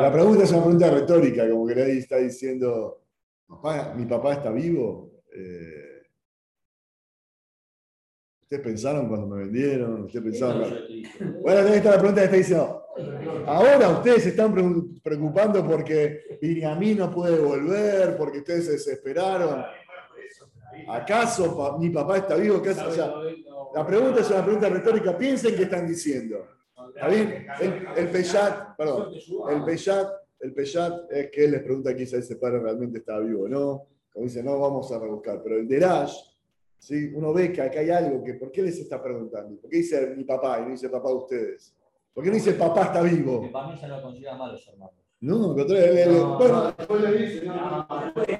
La pregunta es una pregunta retórica, como que nadie está diciendo, papá, ¿mi papá está vivo? Eh, ¿Ustedes pensaron cuando me vendieron? ¿Ustedes pensaron? Bueno, ahí está la pregunta que está diciendo. Ahora ustedes se están preocupando porque Viriamín no puede volver, porque ustedes se desesperaron. ¿Acaso mi papá está vivo? O sea, la pregunta es una pregunta retórica. Piensen qué están diciendo. ¿Está bien? El, el perdón, el el es que él les pregunta aquí si ese padre realmente está vivo o no. Como dice, no, vamos a rebuscar. Pero el Derash, ¿sí? uno ve que acá hay algo que, ¿por qué les está preguntando? ¿Por qué dice mi papá y no dice papá de ustedes? ¿Por qué no dice papá está vivo? Porque para mí ya no considera malos hermanos. No, bueno, Después le dice, no, no, no.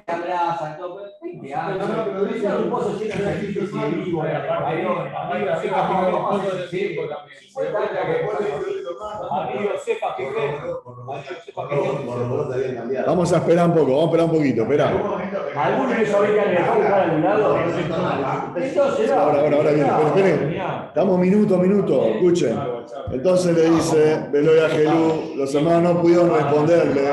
Después te abrazan, todo, pero 20 años. No, no, pero dice- un pozo lleno de gente y sigue vivo, Amigo, amigo, así capítulo de fondo del tiempo también. Se da cuenta que Amigo, sepa que cree. Amigo, sepa que cree. vamos a esperar un poco, vamos a esperar un poquito, espera. ¿Alguno de esos que le dejó buscar al lado? Entonces, Ahora, ahora, ahora viene, esperen, esperen. Estamos minuto a minuto, escuchen. Entonces le dice Beloy a Gelú, los hermanos no pudieron responderle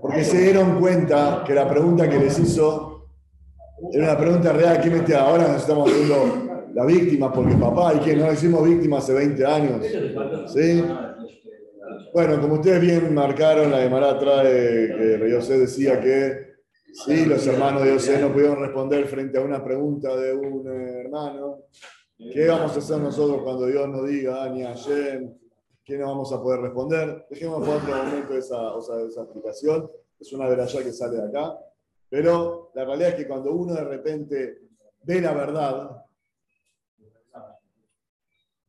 porque se dieron cuenta que la pregunta que les hizo era una pregunta real. ¿Quién este? Ahora nos estamos viendo la víctima porque papá y que no hicimos víctima hace 20 años. ¿Sí? Bueno, como ustedes bien marcaron, la Gemara trae que José decía que sí, los hermanos de José no pudieron responder frente a una pregunta de un hermano. ¿Qué vamos a hacer nosotros cuando Dios nos diga, ni Hashem, qué no vamos a poder responder? Dejemos por otro momento esa, o sea, esa explicación. Es una veralla que sale de acá. Pero la realidad es que cuando uno de repente ve la verdad,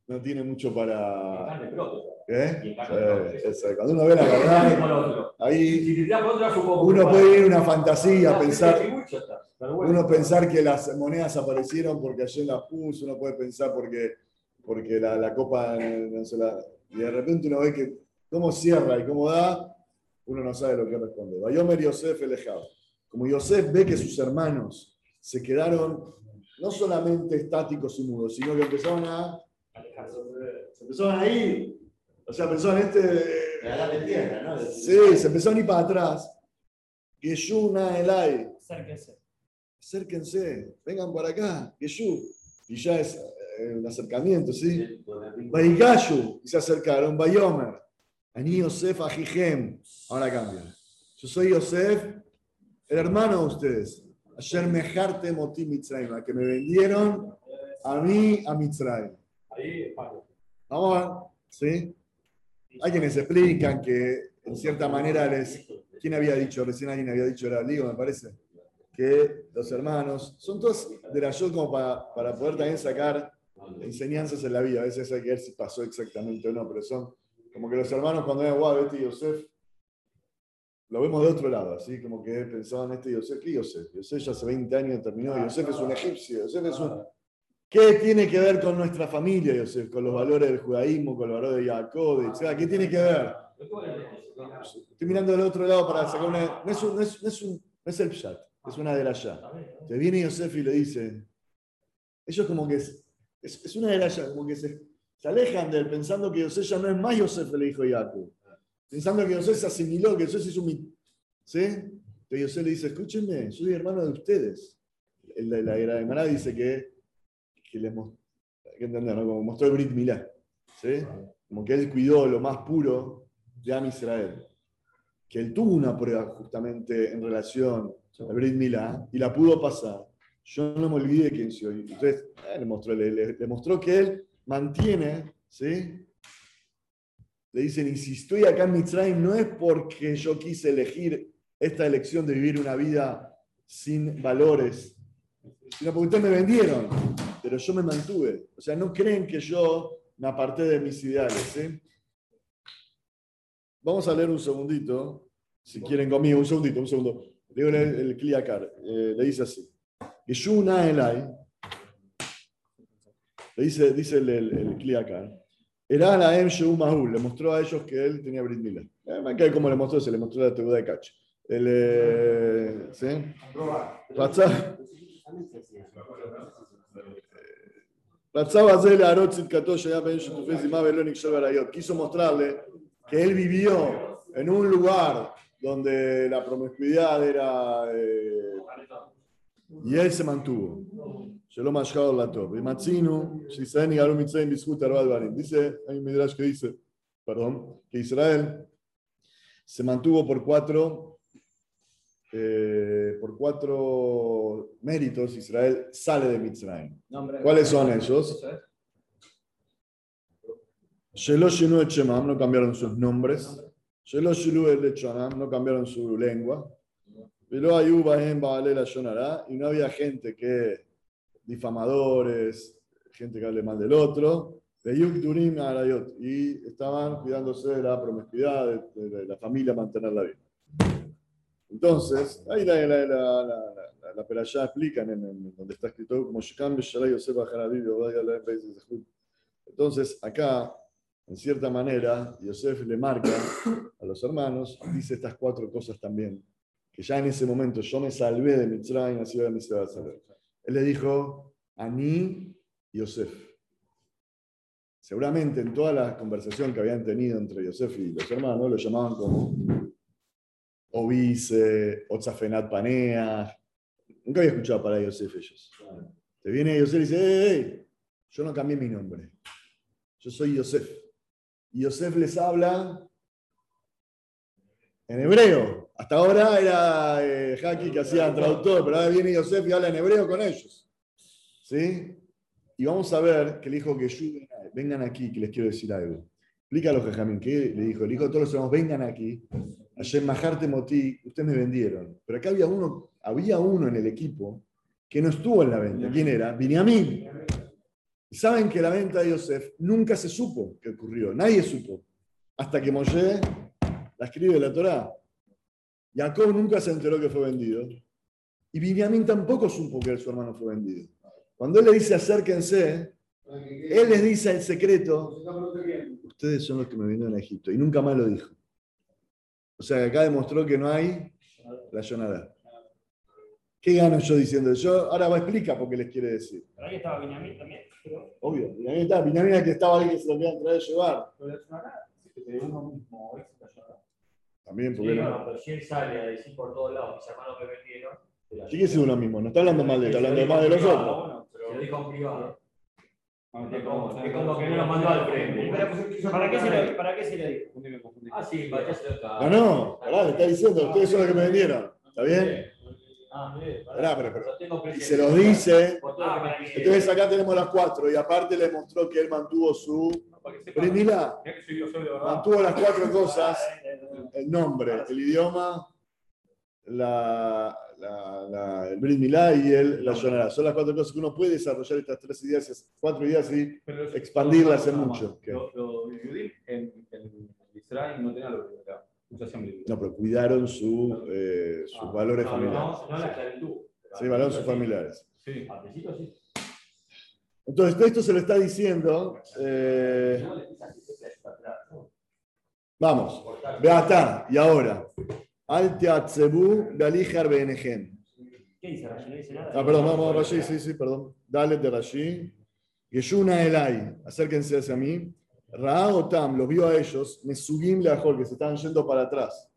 no tiene mucho para. ¿Eh? Sí. Cuando uno ve la verdad, ahí uno puede ir a una fantasía, pensar, uno pensar que las monedas aparecieron porque ayer las puso, uno puede pensar porque, porque la, la copa no se la. Y de repente uno ve que cómo cierra y cómo da, uno no sabe lo que responde. Bayomer Yosef Elejado. Como Yosef ve que sus hermanos se quedaron no solamente estáticos y mudos, sino que empezaron a. Se empezaron a ir. O sea, pensaron este. de tierra, ¿no? Sí, se empezaron a ir para atrás. Yeshua Elai. Acérquese. Acérquense, vengan por acá, Yeshu. Y ya es eh, un acercamiento, ¿sí? Baigashu, y se acercaron, Bayomer. Ani Yosef Ajijem. Ahora cambia. Yo soy Yosef, el hermano de ustedes. Ayer mejarte moti Mitzrayim, que me vendieron a mí a Mitzrayim. Ahí es Pablo. Vamos a ver, ¿sí? Hay quienes explican que en cierta manera les. ¿Quién había dicho? Recién alguien había dicho, era Ligo, me parece. Que los hermanos son todos de la yo como para, para poder también sacar enseñanzas en la vida. A veces hay que ver si pasó exactamente o no, pero son como que los hermanos cuando ven, wow, este Yosef, lo vemos de otro lado, así como que pensaban, este Yosef, ¿qué Yosef? Yosef ya hace 20 años terminó, Yosef es un egipcio, Yosef es un... ¿Qué tiene que ver con nuestra familia, Yosef? Con los valores del judaísmo, con los valores de Jacob, etc. ¿Qué tiene que ver? Estoy mirando del otro lado para sacar una... No es, un- no es, no es, un- no es el pshat, es una de ya. Te viene Yosef y le dice... Ellos como que... Es, es, es una de las ya, como que se, se alejan de él pensando que Yosef ya no es más Yosef hijo de Jacob. Pensando que Yosef se asimiló, que Yosef se hizo mi... ¿Sí? Pero Yosef le dice, escúchenme, soy hermano de ustedes. De la la Gemara dice que, que les mostró, hay que entender, ¿no? Como mostró el Brit Milá. ¿Sí? Como que él cuidó lo más puro de Am Israel. Que él tuvo una prueba justamente en relación al Brit Milá y la pudo pasar. Yo no me olvidé quién soy. Entonces, eh, le, mostró, le, le- le mostró que él mantiene, ¿sí? Le dicen, y si estoy acá en Mitzrayim no es porque yo quise elegir esta elección de vivir una vida sin valores, sino porque ustedes me vendieron, pero yo me mantuve. O sea, no creen que yo me aparté de mis ideales. ¿sí? Vamos a leer un segundito, si quieren conmigo, un segundito, un segundo. Leo el, el Kliakar, eh, le dice así. Le dice, dice el, el, el Kliakar, le mostró a ellos que él tenía Brit Mila. ¿Eh? ¿Cómo le mostró? Se le mostró la teoría de Cacho. El, eh, ¿sí? Ratzá. Quiso mostrarle que él vivió en un lugar donde la promiscuidad era... Eh, y él se mantuvo. Shalom Ashkar Latov. Y Matzinu, Shisaen y Garum Mitzrayim, Bishut Arvad Dice, hay un Midrash que dice, perdón, que Israel se mantuvo por cuatro, eh, por cuatro méritos, Israel sale de Mitzrayim. ¿Cuáles son ellos? Sheloshinu Echemam, no cambiaron sus nombres. Sheloshinu Echemam, no cambiaron su lengua. Y no había gente que difamadores, gente que hable mal del otro. De y estaban cuidándose de la promiscuidad, de, de la familia, mantenerla bien. Entonces, ahí la, la, la, la, la, perashá explica en, en- donde está escrito. Entonces, acá, en cierta manera, Yosef le marca a los hermanos, dice estas cuatro cosas también, que ya en ese momento yo me salvé de Mitzrayim, así de a salvar. Él le dijo, Ani Yosef. Seguramente en toda la conversación que habían tenido entre Yosef y los hermanos, lo llamaban como Ovice, Otzafenat Panea. Nunca había escuchado para Yosef ellos. Te viene Yosef y dice, "Ey, ey, yo no cambié mi nombre. Yo soy Yosef. Y Yosef les habla en hebreo. Hasta ahora era eh, que hacía traductor, pero ahora viene Yosef y habla en hebreo con ellos. ¿Sí? Y vamos a ver que le dijo que vengan aquí, que les quiero decir algo. Los Jajamín, ¿qué le dijo? Le dijo a todos los hermanos, vengan aquí. Ayer Majarte Moti, ustedes me vendieron. Pero acá había uno, había uno en el equipo que no estuvo en la venta. ¿Quién era? Binyamin. Y saben que la venta de Yosef nunca se supo que ocurrió. Nadie supo. Hasta que Moshe la escribe la Torá. Jacob nunca se enteró que fue vendido. Y Binyamin tampoco supo que su hermano fue vendido. Cuando él le dice acérquense, él les dice el secreto, ustedes son los que me vinieron a Egipto. Y nunca más lo dijo. O sea que acá demostró que no hay la Yonara. ¿Qué gano yo diciendo? Yo ahora va a explicar por qué les quiere decir. Pero ahí estaba Benjamín también. pero- Obvio. Binyamin está, Binyamin era que estaba ahí que se lo querían traer a llevar. También, porque Sí, no. pero si él sale a decir por todos lados, mis hermanos me vendieron. que es uno mismo, no está hablando mal de él, está hablando mal de los otros. Se lo dijo en privado. Es como, que no lo mandó al frente. ¿Para qué se le, para qué se le dijo? Ah, sí, para allá se lo No, no, pará, le está diciendo, ustedes son los que me vendieron. ¿Está bien? Ah, bien. Pará, pero- Y se los dice. Lo que Ah. Entonces acá tenemos las cuatro y aparte le mostró que él mantuvo su. Que verdad. mantuvo las cuatro cosas: el nombre, el idioma, la, la, la- el Brit Milá y el, la Yonara. Son las cuatro cosas que uno puede desarrollar estas tres ideas, cuatro ideas y expandirlas en mucho. Los judíos en, en Israel no tenían lo que. No, pero cuidaron su, eh, sus Ah, valores No, familiares. no, no la esclavitud. Sí, valores sus familiares. Sí. Al principio sí. Entonces, esto se lo está diciendo. eh, vamos, Beatá, y ahora. Al teatzebu galijar benejem. ¿Qué dice Rashi? No dice nada. Ah, perdón, vamos a Rashi, sí, sí, perdón. Dale de Rashi. Yeshuna Elai, acérquense hacia mí. Ra Otam los vio a ellos, Mesugim Leajol, que se estaban yendo para atrás.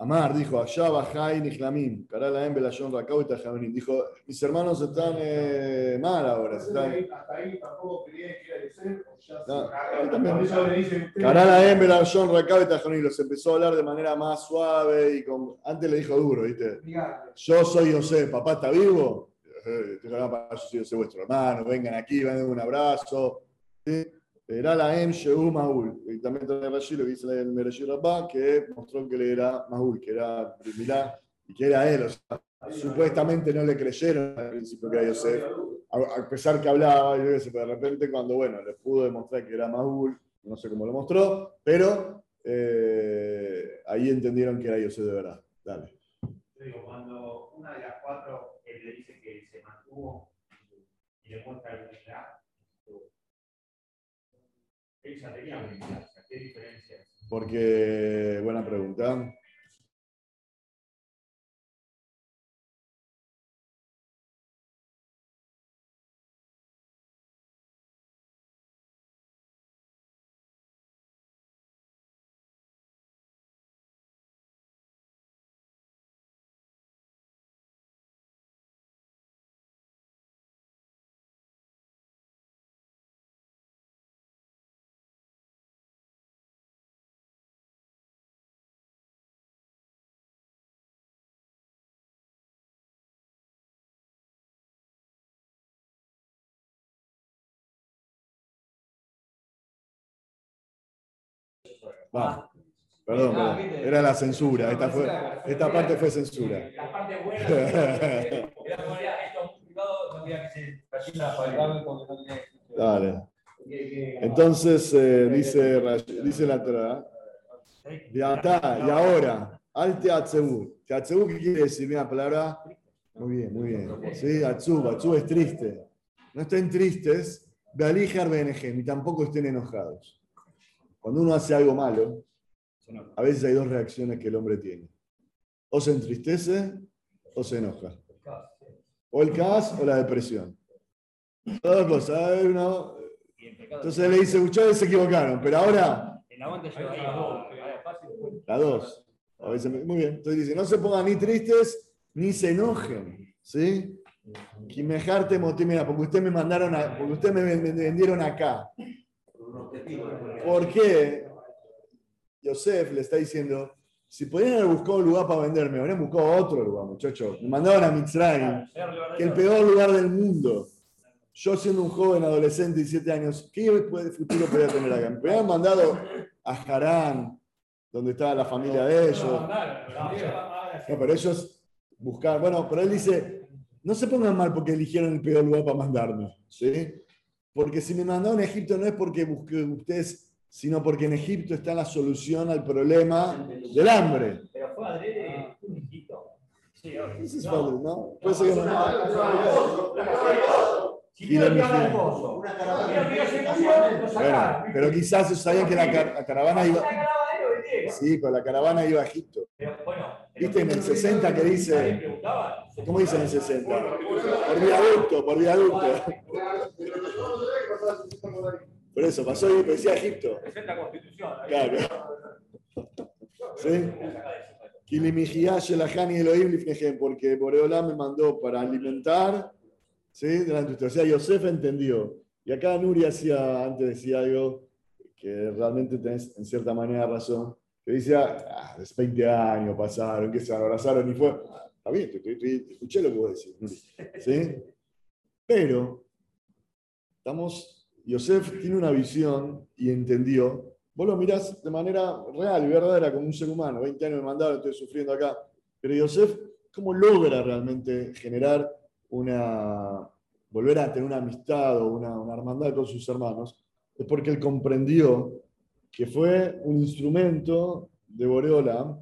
Amar dijo, allá Bajai Nihlamim, Karalaem Belayón Rakau y Tajaminim. Dijo, mis hermanos están eh, mal ahora. están- Hasta ahí tampoco creía que era Yosef, o ya se- Karalaem Belayón Rakau y Tajaminim. Los empezó a hablar de manera más suave y con... Antes le dijo duro, ¿viste? Yo soy José, papá está vivo. Eh, Yo soy José, vuestro hermano, vengan aquí, vengan un abrazo. ¿Sí? Era la M. Shehu Maul. Y también trae lo que dice el Mereshir Rabá, que mostró que le era Maul, que era Milá y que era él. Supuestamente no le creyeron al principio que era Yosef, a, pesar que hablaba, yo qué sé, pero de repente cuando bueno, le pudo demostrar que era Maul, no sé cómo lo mostró, pero eh, ahí entendieron que era Yosef de verdad. Dale. Digo, cuando una de las cuatro él le dice que se mantuvo y le muestra el ¿Qué diferencia? Porque, buena pregunta. Va. Perdón, Ah. Era la censura. Esta, fue, esta parte fue censura. La parte buena. Era como era esto muy complicado, no que se cayera para el cable porque no tenía. Dale. Entonces, eh, dice, dice la Torah, y ahora, al teatzebú. Teatzebú, ¿qué quiere decir? Mira, palabra. Muy bien, muy bien. Sí, atzub, atzub es triste. No estén tristes, bealijar benejem, y tampoco estén enojados. Cuando uno hace algo malo, a veces hay dos reacciones que el hombre tiene. O se entristece o se enoja. O el caos o la depresión. Todas cosas. una- Entonces le dice, ustedes se equivocaron, pero ahora fácil. La dos. A veces me- muy bien. Entonces dice, no se pongan ni tristes ni se enojen. ¿Sí? Quimejarte motimera, porque ustedes me mandaron a, porque ustedes me vendieron acá. ¿Por qué? Yosef le está diciendo, si podían haber buscado un lugar para venderme, habrían buscado otro lugar, muchachos. Me mandaron a Mitzrayim, que el peor lugar del mundo. Yo siendo un joven adolescente de 17 años, ¿qué futuro podía tener acá? Me habían mandado a Harán, donde estaba la familia de ellos. No, pero ellos buscaron. Bueno, pero él dice: no se pongan mal porque eligieron el peor lugar para mandarme. ¿sí? Porque si me mandaron a Egipto no es porque busqué ustedes, sino porque en Egipto está la solución al problema del hambre. Pero fue adrede un hijito. Sí. Ese es fácil, ¿no? Que no. Lo Bueno, pero quizás sabían que la, car- la caravana iba. Sí, pero la caravana iba a Egipto. ¿Viste en el 60 que ¿Nadie dice? ¿Cómo dice en el 60? Por viaducto, por viaducto. Por eso, pasó y decía Egipto. Es la constitución. Claro. ¿Sí? Porque Boreolá me mandó para alimentar, ¿sí? Delante de usted. O sea, Yosef entendió. Y acá Nuri hacía, antes decía algo que realmente tenés en cierta manera razón, que decía, ah, es 20 años pasaron, que se abrazaron y fue. Está bien, te, te- te- escuché lo que vos decís, Nuri. ¿Sí? Pero, estamos, Yosef tiene una visión y entendió Vos lo mirás de manera real y verdadera como un ser humano. 20 años me mandaron, estoy sufriendo acá. Pero Yosef, ¿cómo logra realmente generar una. volver a tener una amistad o una, una hermandad con sus hermanos? Es porque él comprendió que fue un instrumento de Boreola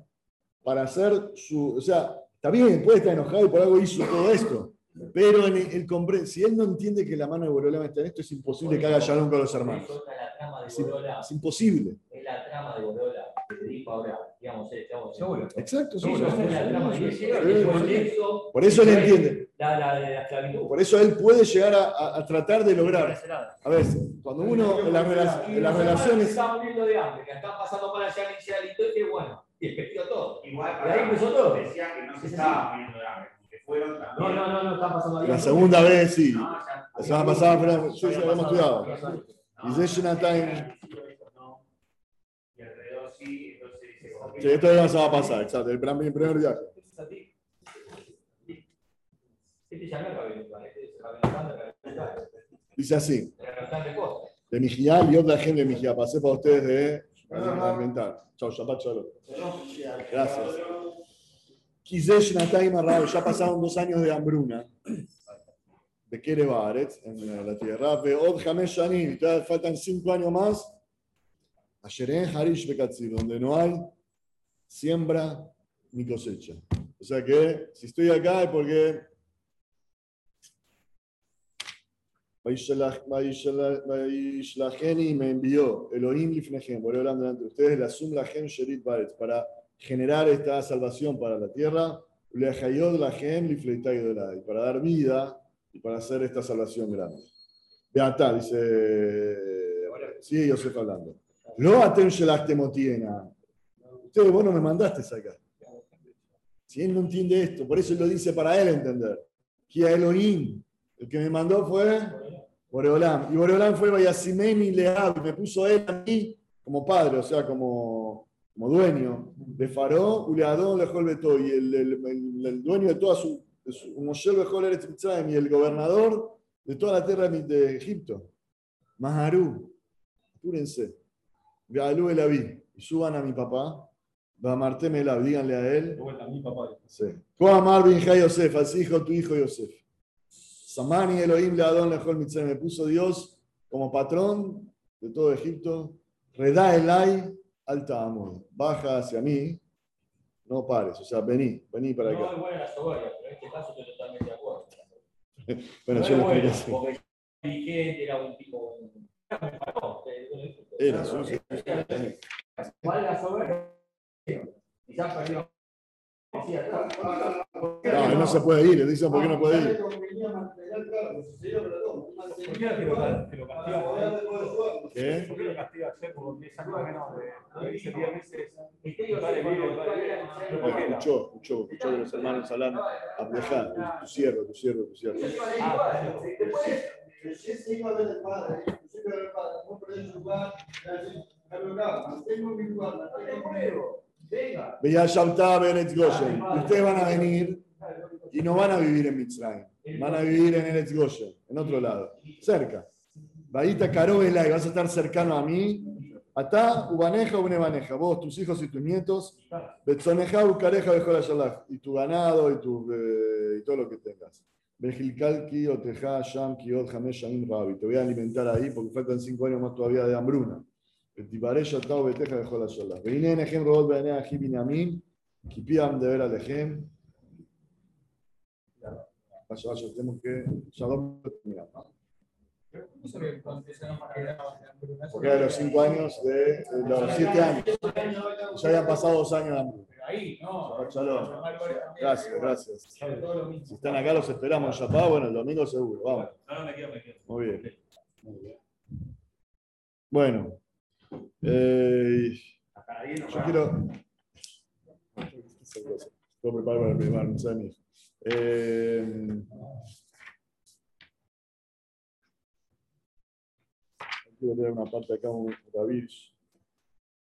para hacer su. O sea, está bien, puede estar enojado y por algo hizo todo esto. Pero en el, compre- si él no entiende que la mano de Boreola está en esto, es imposible que haga shalom con los hermanos. Es otra la trama de Es, im- Borola. es imposible. Es la trama de Borola. Que te dijo ahora, digamos, eh, digamos, Seguro. Exacto, por- eso, Por eso él entiende. La, la la esclavitud. Por eso él puede llegar a, a- a tratar de lograr. A ver, cuando uno en las, rela- Y en las relaciones. Están muriendo de hambre, que están pasando para allá inicialito y que bueno, y todo. Igual Y ahí empezó todo. decía que no se estaba poniendo de hambre, fueron No, también. no, no, no, están pasando La segunda vez sí. No, ya- La semana pasada fue- sí, sí, habíamos estudiado. No, Y Time. Y alrededor sí, entonces Sí, esto ya se va a pasar, exacto. El primer, el primer viaje. Este ya no es Gabriel, este Dice así: de Mijial y otra gente de Mijial. Pasé para ustedes de alimentar. Chao, Shabbat Shalom. Gracias. Ya pasaron dos años de hambruna. De Kerebaret, en la tierra. Shanim, todavía faltan cinco años más. Asheren Harish Bekatzir, donde no hay siembra ni cosecha. O sea que si estoy acá es porque. Me envió Elohim Lifnehem, por hablando delante de ustedes, la Sum Lachem Sherit Baretz, para generar esta salvación para la tierra, Dolai, para dar vida y para hacer esta salvación grande. Beatá, dice. Sigue Yosef hablando. Lo atem shelachtemotiena. Ustedes, vos no me mandaste acá. Si él no entiende esto, por eso él lo dice para él entender. Que Elohim, el que me mandó fue Boreolam. Y Boreolam fue Vayasimeni Leab, me puso él a mí como padre, o sea, como, como dueño de Faró, Uleadón, Lejol Beto, y el, el, el- el dueño de toda su, de su Moshe Bejol Eretz y el gobernador de toda la tierra de Egipto. Maharú, apúrense. Galú el Abí. y suban a mi papá, Bamartemela, díganle a él, vuelta, mi papá. Sí. Coamar bin Yosef, así dijo tu hijo Yosef. Samani Elohim le Adon lejol Mitzrayim. Me puso Dios como patrón de todo Egipto. Redá Elai alta amor. Baja hacia mí. No pares. O sea, vení, vení para No, acá. igual en la soberbia, pero en este caso estoy totalmente de acuerdo. Bueno, No yo es lo bueno, expliqué así. porque era dirigente, era un tipo. Era parón, eh, Era, sí, sí. ¿Cuál es la soberbia? Quizás perdió. No, no se puede ir. Le dicen por qué no puede ir. ¿Por qué lo, castiga? ¿Qué? ¿Por qué lo castiga a Seth por 10 años menos de, de 10 meses? Misterio Vale, seco, bien, ¿no? vale, bien. No, ¿Por qué? Escuchó, escuchó, escuchó de los hermanos hablando. Abdejá, tu siervo, tu siervo, tu siervo. Ah. Ustedes van a venir y no van a vivir en Mitzrayim. Van a vivir en Eretz Goshen, en otro lado, cerca. Vaita Karobela y vas a estar cercano a mí. Atá, Ubaneja, Unebaneja. Vos, tus hijos y tus nietos. Betzoneja, Ucareja, Bejola. Y tu ganado y, tu, eh, y todo lo que tengas. Bejilkalki, Oteja, Sham, Kiot, Hamesh, Shamim, Rabi. Te voy a alimentar ahí porque faltan cinco años más todavía de hambruna. ותיברא שתה וביתך לכל השלח. והנה עיניכם רואות בעיני אחי בנימין, כי פי העם מדבר עליכם. Vaya, vaya, tenemos que. Ya vamos a terminar. No sabía que cuando empiezan a quedar hambruna. Porque era de los 5 años, de, de los 7 años. Ya habían pasado 2 años de hambre. Pero ahí, no. Shalom. Gracias, gracias. Todo lo mismo. Si están acá, los esperamos en Yapá. Bueno, el domingo seguro. Vamos. No, no me quedo, me quedo. Muy bien. Bueno. Eh, no Yo quiero. Puedo preparar para primer mensaje de mi. Eh, Quiero leer una parte acá, un David.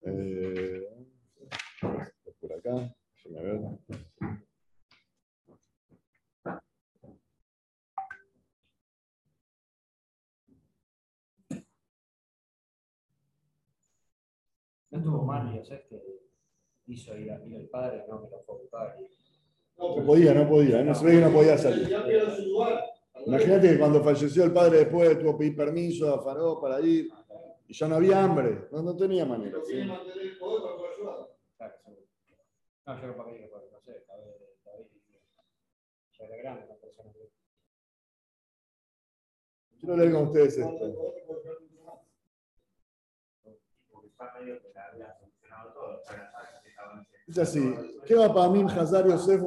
Eh, por acá, déjame ver. No estuvo mal, yo sé que hizo ir a ir el padre, no que lo fue a buscar. No podía, no podía, no se ve que no podía salir. Imagínate que cuando falleció el padre después tuvo que pedir permiso a Faró para ir y ya no había hambre, no, no tenía manera. ¿sí? Que. Claro, seguro. No, yo no para porque no sé, vez, ya era grande la persona. que- Quiero leer con ustedes esto. Porque está medio que la había solucionado todo, ya la sabes que estaban haciendo. Dice así, ¿qué va para mí Hazar Yosef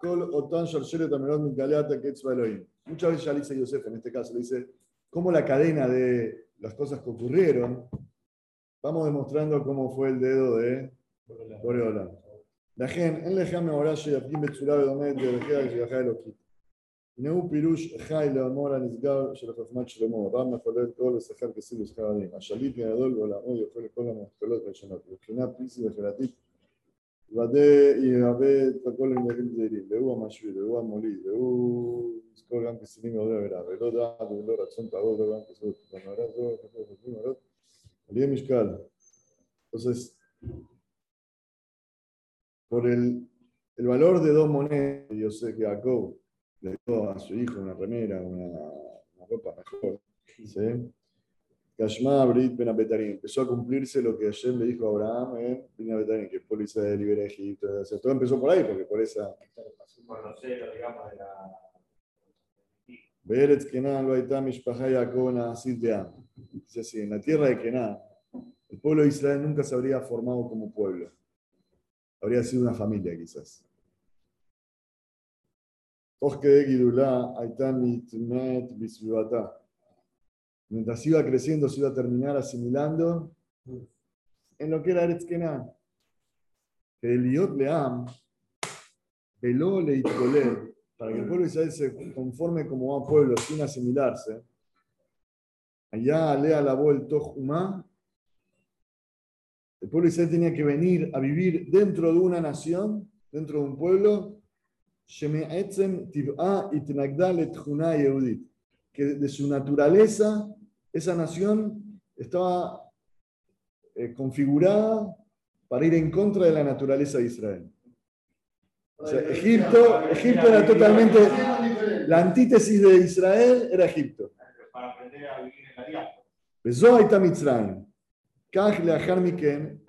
Kol Otan Sharsheret Amerot Mikaleata Ketzva Elohim? Muchas veces ya le dice Yosef, en este caso le dice, cómo la cadena de las cosas que ocurrieron, vamos demostrando cómo fue el dedo de Boreola. La gente, en lejame Horashi, Apim Betzurabe de de הוא פירוש חי לאמור הנשגב של חוכמת שלמה, רם מחולל כל ושכר כסיל ושכר עלים. השליט הגדול בעולמו יוכל לכל המכפלות והשונות. מבחינה פיסית וחברתית יוודא יהווה את הכל למדעים זהירים, והוא המשוויל, והוא המוליד, והוא יזכור גם כסילים מאוד עבירה, ולא דעת ולא רצון טהור ולא גם כסות. במאורע זו חושבים מאוד, על יהיה משקל. Entonces, por el, el valor de dos monedas, yo sé que Jacob le dio a su hijo una remera, una, una ropa mejor. ¿sí? Kashma Brit Ben. Empezó a cumplirse lo que ayer le dijo a Abraham en Ben que el pueblo Israel libera Egipto. o sea, todo empezó por ahí, porque por esa. Por los celos, digamos, de la. Beretz Kenan lo Aitam Mishpachá Jacob Naasid de Am. Dice así: en la tierra de Kenan, el pueblo de Israel nunca se habría formado como pueblo. Habría sido una familia, quizás. Mientras iba creciendo, se iba a terminar asimilando en lo que era Eretz Kenan. Que el Iot Leam, veló leitkolel, para que el pueblo de Israel se conforme como un pueblo sin asimilarse, allá alea la el Toch Umá, el pueblo de Israel tenía que venir a vivir dentro de una nación, dentro de un pueblo, que de su naturaleza esa nación estaba eh, configurada para ir en contra de la naturaleza de Israel. O sea, Egipto, Egipto era totalmente. La antítesis de Israel era Egipto. Para aprender a vivir en la diáspora. A Mitzrayim. Kaj leachar miken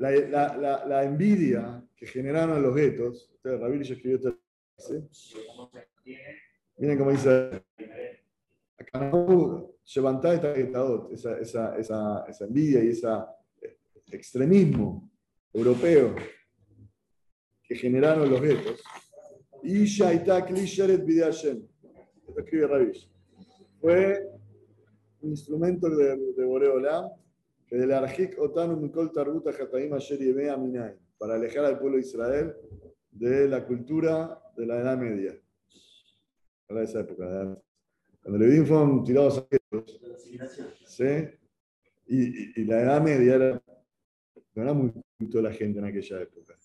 la, la, la, la envidia que generaron los guetos, ustedes, Rabir ya escribió esta frase, miren cómo dice, levantá esta esa, esa, esa, esa envidia y ese eh, extremismo europeo que generaron los guetos. Y Shaita Klisheret Bidashem. Esto escribe Ravish. Fue un instrumento de, de Boreola para alejar al pueblo de Israel de la cultura de la Edad Media. Para esa época, ¿verdad? cuando los Levín fueron tirados a ¿sí? y, y- y la Edad Media era, no era muy culto la gente en aquella época.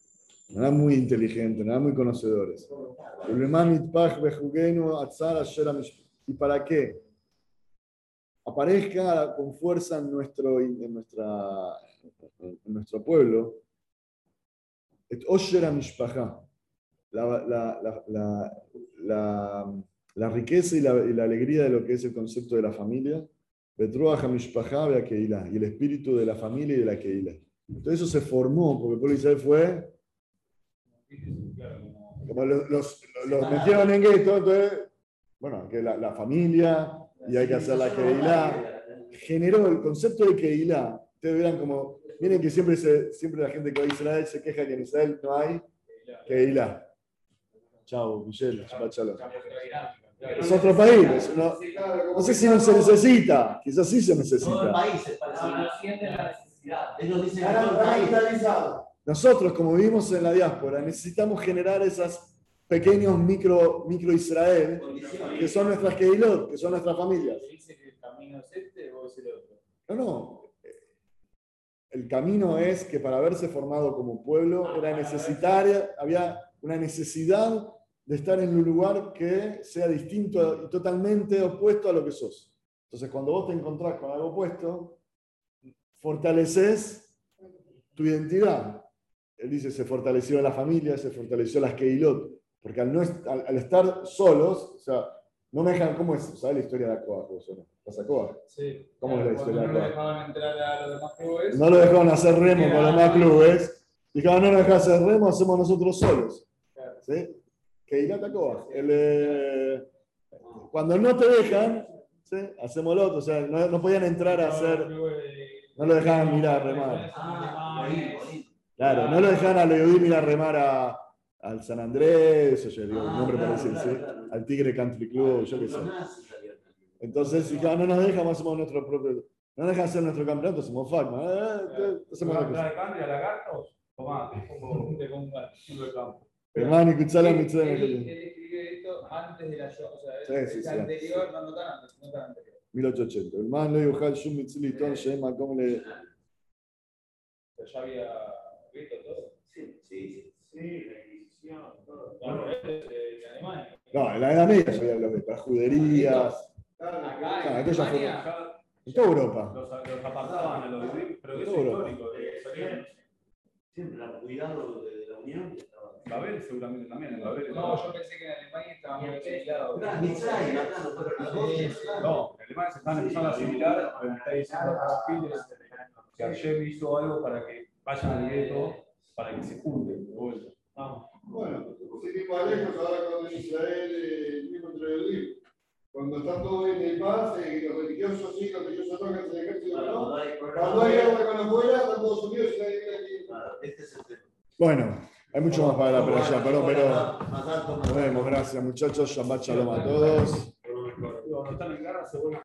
No eran muy inteligentes, no eran muy conocedores. ¿Y para qué? Aparezca con fuerza en nuestro, en nuestra, en nuestro pueblo. Et Osher. La, la, riqueza y la, y la alegría de lo que es el concepto de la familia. Y el espíritu de la familia y de la Keila. Entonces eso se formó porque el pueblo de Israel fue como los, los, los metieron en gueto, entonces, bueno, que la, la familia y hay que hacer la Keilah. Generó el concepto de Keilah. Ustedes verán como, miren que siempre, se, siempre la gente que va a Israel se queja que en Israel no hay Keilah. Chao, Michelle, Shalom. Es otro país, es uno- no sé si no se necesita, quizás sí se necesita. Nosotros, como vivimos en la diáspora, necesitamos generar esos pequeños micro, micro Israel, que son nuestras Keilot, que son nuestras familias. ¿Dice que el camino es este o es el otro? No, no. El camino es que para haberse formado como pueblo era necesaria, había una necesidad de estar en un lugar que sea distinto y totalmente opuesto a lo que sos. Entonces, cuando vos te encontrás con algo opuesto, fortaleces tu identidad. Él dice, se fortaleció la familia, se fortaleció las Keilot, porque al, no est- al, al estar solos, o sea, no me dejan, ¿cómo es? ¿Sabes la historia de Acoa? vos, o no? ¿La Acoa? Sí. ¿Cómo es la historia Cuando no acá? le dejaban entrar a los demás clubes. No lo dejaron hacer remo con los demás clubes. Dijeron, no nos dejas hacer remo, hacemos nosotros solos. Claro. ¿Sí? Que irá Tacoa. El, eh, cuando no te dejan, ¿sí? hacemos lo otro. O sea, no, no podían entrar a hacer. No lo dejaban mirar, remar. Ah. Claro, no lo dejaban a Leodín ir a remar a, al San Andrés, o sea, digo, un Ah, nombre claro, parecido, ¿sí? claro, claro. al Tigre Country Club, yo qué sé. Entonces, dijeron, no nos dejan, hacemos nuestro propio. No dejan hacer nuestro campeonato, hacemos FACMA. Eh, hacemos otra cosa. a lagartos? Tomá, te pongo te pongo un kilo de campo. Hermano, Kutzala, Él, escribió esto antes de la show, o sea, Sí, es, sí, es sí. anterior, no, no tan antes, no tan anterior. 1880. El man no yujal shum mitzli ton shehem makom le. Pero ya había visto todo. Sí, sí, sí. La. No, en la Edad Media ya había los de las juderías. Acá Ah, en Alemania, En toda Europa. los, los apartaban a los judíos, pero eso es histórico. Siempre el cuidado de la unión. Babel seguramente también, en Babel. No, yo pensé que en Alemania estaba muy aislado. No en Alemania se están empezando a asimilar, pero me está diciendo que Hashem hizo algo para que vayan al gueto, para que se junten de vuelta. Bueno, sin ir más lejos, ahora cuando en Israel, eh, el mismo entre el libro. Cuando están todos bien en paz, eh, los religiosos sí, los religiosos no, que se el ejército Claro, no. Cuando hay guerra con afuera, están todos unidos y nadie viene aquí. Claro, Este es el tema. Bueno, hay mucho más para hablar, pero ya, perdón, pero. Nos vemos, gracias muchachos. Shabbat shalom a todos. Cuando están en guerra se vuelven